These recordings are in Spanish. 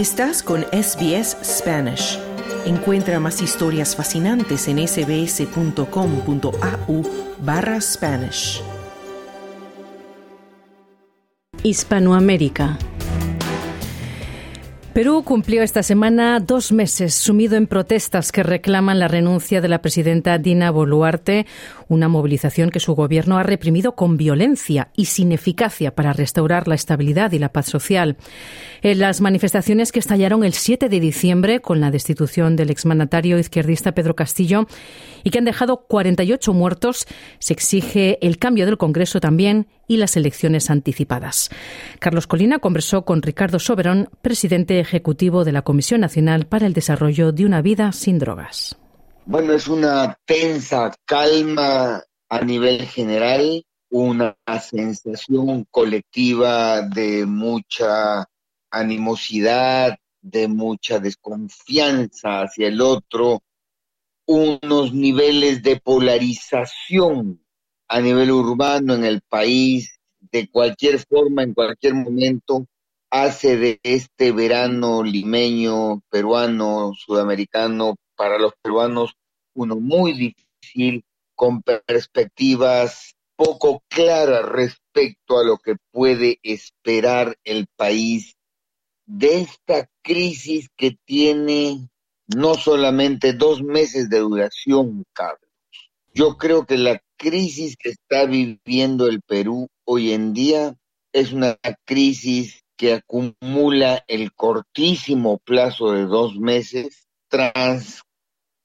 Estás con SBS Spanish. Encuentra más historias fascinantes en sbs.com.au barra Spanish. Hispanoamérica. Perú cumplió esta semana dos meses sumido en protestas que reclaman la renuncia de la presidenta Dina Boluarte, una movilización que su gobierno ha reprimido con violencia y sin eficacia para restaurar la estabilidad y la paz social. En las manifestaciones que estallaron el 7 de diciembre con la destitución del exmandatario izquierdista Pedro Castillo y que han dejado 48 muertos, se exige el cambio del Congreso también y las elecciones anticipadas. Carlos Colina conversó con Ricardo Soberón, presidente ejecutivo de la Comisión Nacional para el Desarrollo de una Vida sin Drogas. Bueno, es una tensa calma a nivel general, una sensación colectiva de mucha animosidad, de mucha desconfianza hacia el otro, unos niveles de polarización a nivel urbano en el país, de cualquier forma, en cualquier momento, hace de este verano limeño, peruano, sudamericano, para los peruanos uno muy difícil, con perspectivas poco claras respecto a lo que puede esperar el país de esta crisis que tiene no solamente dos meses de duración, Carlos. Yo creo que la crisis que está viviendo el Perú hoy en día es una crisis que acumula el cortísimo plazo de dos meses, trans,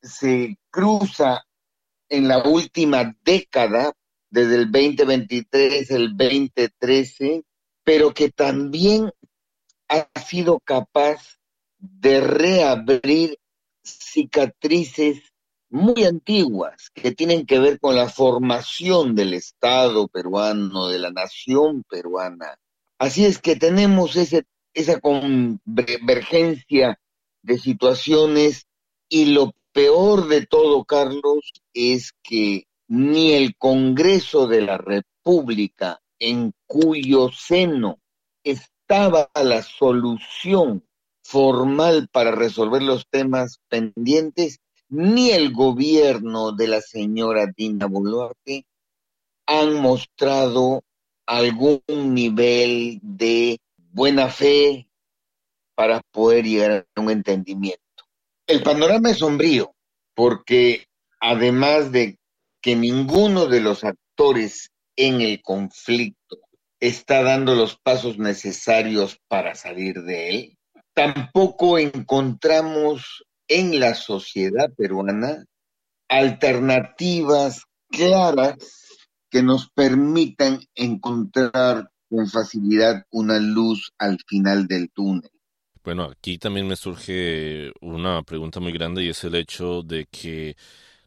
se cruza en la última década, desde el 2023, el 2013, pero que también ha sido capaz de reabrir cicatrices muy antiguas que tienen que ver con la formación del Estado peruano, de la nación peruana. Así es que tenemos ese, esa convergencia de situaciones y lo peor de todo, Carlos, es que ni el Congreso de la República, en cuyo seno estaba la solución formal para resolver los temas pendientes, ni el gobierno de la señora Dina Boluarte han mostrado algún nivel de buena fe para poder llegar a un entendimiento. El panorama es sombrío porque además de que ninguno de los actores en el conflicto está dando los pasos necesarios para salir de él, tampoco encontramos en la sociedad peruana alternativas claras que nos permitan encontrar con facilidad una luz al final del túnel. Bueno, aquí también me surge una pregunta muy grande y es el hecho de que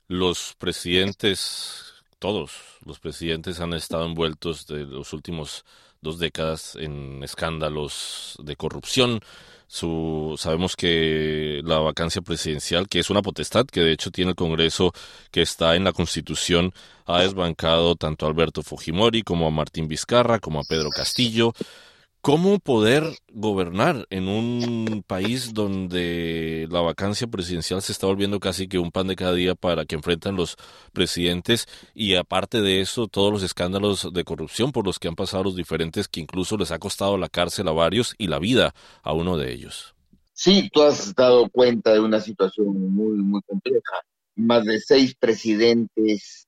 los presidentes, todos los presidentes han estado envueltos de los últimos dos décadas en escándalos de corrupción, su, sabemos que la vacancia presidencial, que es una potestad que de hecho tiene el Congreso, que está en la Constitución, ha desbancado tanto a Alberto Fujimori como a Martín Vizcarra, como a Pedro Castillo. ¿Cómo poder gobernar en un país donde la vacancia presidencial se está volviendo casi que un pan de cada día para que enfrentan los presidentes y aparte de eso todos los escándalos de corrupción por los que han pasado los diferentes que incluso les ha costado la cárcel a varios y la vida a uno de ellos? Sí, tú has dado cuenta de una situación muy, muy compleja. Más de seis presidentes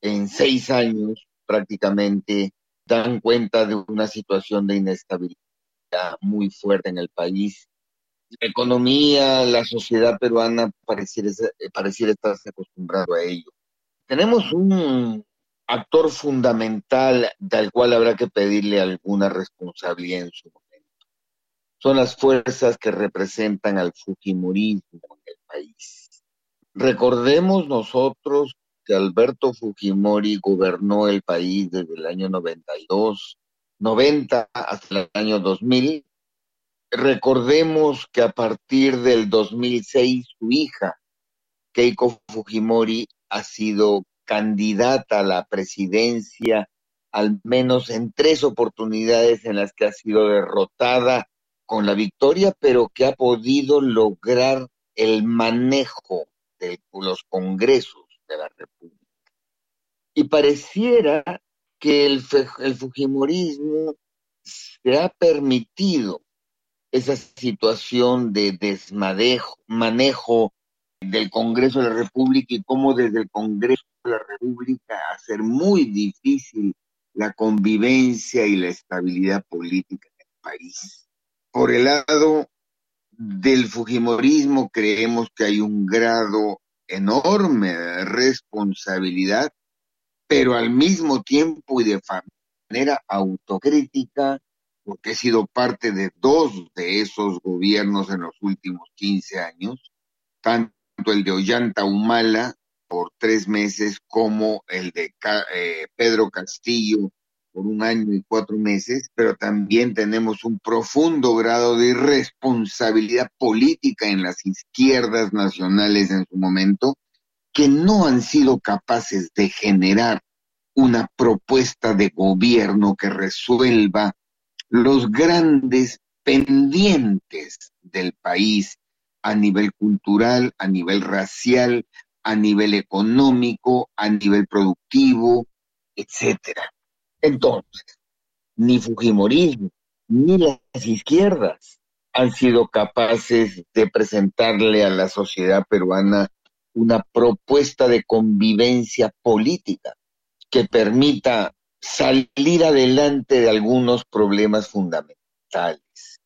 en seis años prácticamente dan cuenta de una situación de inestabilidad muy fuerte en el país. La economía, la sociedad peruana pareciera, pareciera estarse acostumbrado a ello. Tenemos un actor fundamental del cual habrá que pedirle alguna responsabilidad en su momento. Son las fuerzas que representan al Fujimorismo en el país. Recordemos nosotros Alberto Fujimori gobernó el país desde el año 92, 90 hasta el año 2000. Recordemos que a partir del 2006 su hija, Keiko Fujimori, ha sido candidata a la presidencia al menos en tres oportunidades en las que ha sido derrotada con la victoria, pero que ha podido lograr el manejo de los congresos de la República. Y pareciera que el, Fujimorismo se ha permitido esa situación de desmanejo manejo del Congreso de la República y cómo desde el Congreso de la República hacer muy difícil la convivencia y la estabilidad política en el país. Por el lado del Fujimorismo creemos que hay un grado enorme de responsabilidad, pero al mismo tiempo y de manera autocrítica, porque he sido parte de dos de esos gobiernos en los últimos 15 años, tanto el de Ollanta Humala por tres meses como el de eh, Pedro Castillo por un año y cuatro meses, pero también tenemos un profundo grado de irresponsabilidad política en las izquierdas nacionales en su momento, que no han sido capaces de generar una propuesta de gobierno que resuelva los grandes pendientes del país a nivel cultural, a nivel racial, a nivel económico, a nivel productivo, etcétera. Entonces, ni Fujimorismo ni las izquierdas han sido capaces de presentarle a la sociedad peruana una propuesta de convivencia política que permita salir adelante de algunos problemas fundamentales.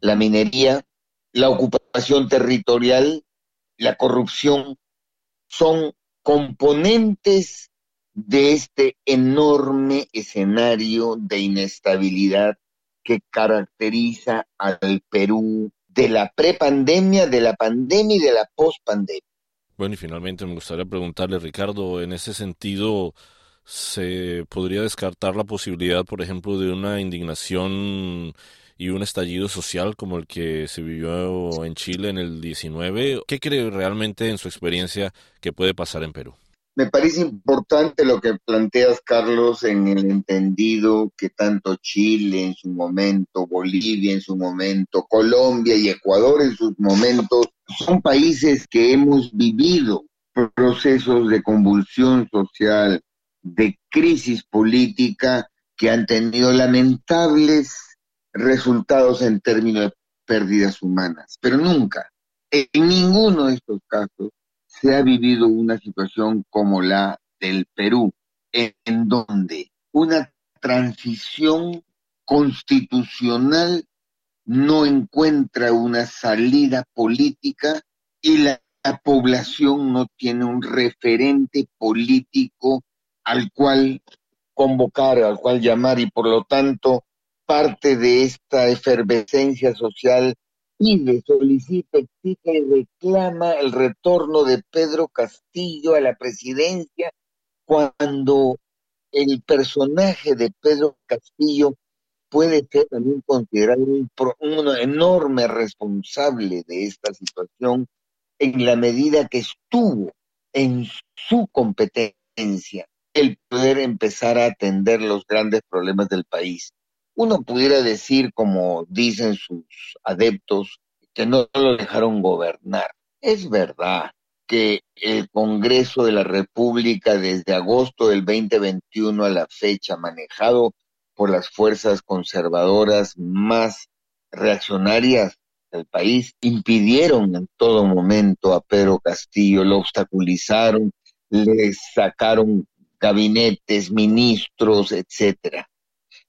La minería, la ocupación territorial, la corrupción son componentes de este enorme escenario de inestabilidad que caracteriza al Perú de la prepandemia, de la pandemia y de la pospandemia. Bueno, y finalmente me gustaría preguntarle, Ricardo, en ese sentido, ¿se podría descartar la posibilidad, por ejemplo, de una indignación y un estallido social como el que se vivió en Chile en el 19? ¿Qué cree realmente en su experiencia que puede pasar en Perú? Me parece importante lo que planteas, Carlos, en el entendido que tanto Chile en su momento, Bolivia en su momento, Colombia y Ecuador en sus momentos, son países que hemos vivido procesos de convulsión social, de crisis política que han tenido lamentables resultados en términos de pérdidas humanas, pero nunca, en ninguno de estos casos, se ha vivido una situación como la del Perú, en, donde una transición constitucional no encuentra una salida política y la, población no tiene un referente político al cual convocar, al cual llamar y por lo tanto parte de esta efervescencia social pide, solicita, exige y reclama el retorno de Pedro Castillo a la presidencia cuando el personaje de Pedro Castillo puede ser también considerado un, enorme responsable de esta situación en la medida que estuvo en su competencia el poder empezar a atender los grandes problemas del país uno pudiera decir, como dicen sus adeptos, que no lo dejaron gobernar. Es verdad que el Congreso de la República desde agosto del 2021 a la fecha, manejado por las fuerzas conservadoras más reaccionarias del país, impidieron en todo momento a Pedro Castillo, lo obstaculizaron, le sacaron gabinetes, ministros, etcétera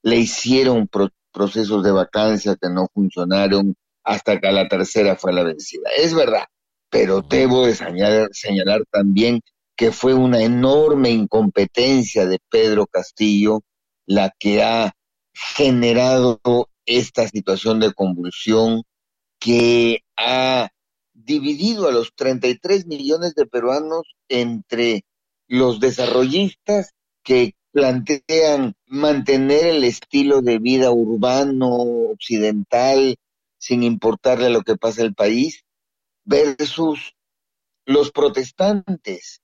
le hicieron procesos de vacancia que no funcionaron hasta que la tercera fue la vencida. Es verdad, pero debo de señalar, señalar también que fue una enorme incompetencia de Pedro Castillo la que ha generado esta situación de convulsión que ha dividido a los 33 millones de peruanos entre los desarrollistas que plantean mantener el estilo de vida urbano, occidental, sin importarle lo que pasa el país, versus los protestantes,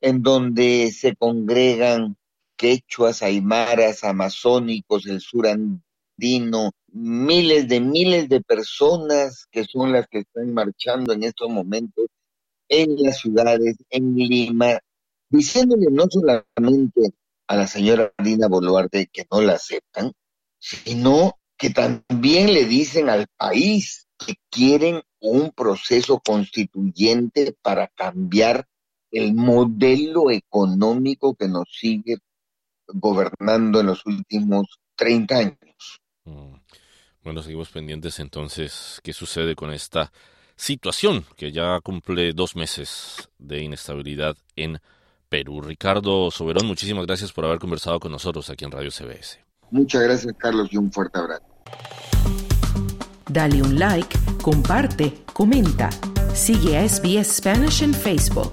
en donde se congregan quechuas, aymaras, amazónicos, el sur andino, miles de miles de personas que son las que están marchando en estos momentos en las ciudades, en Lima, diciéndole no solamente a la señora Dina Boluarte que no la aceptan, sino que también le dicen al país que quieren un proceso constituyente para cambiar el modelo económico que nos sigue gobernando en los últimos 30 años. Mm. Bueno, seguimos pendientes entonces qué sucede con esta situación que ya cumple dos meses de inestabilidad en Perú. Ricardo Soberón, muchísimas gracias por haber conversado con nosotros aquí en Radio CBS. Muchas gracias, Carlos, y un fuerte abrazo. Dale un like, comparte, comenta. Sigue a SBS Spanish en Facebook.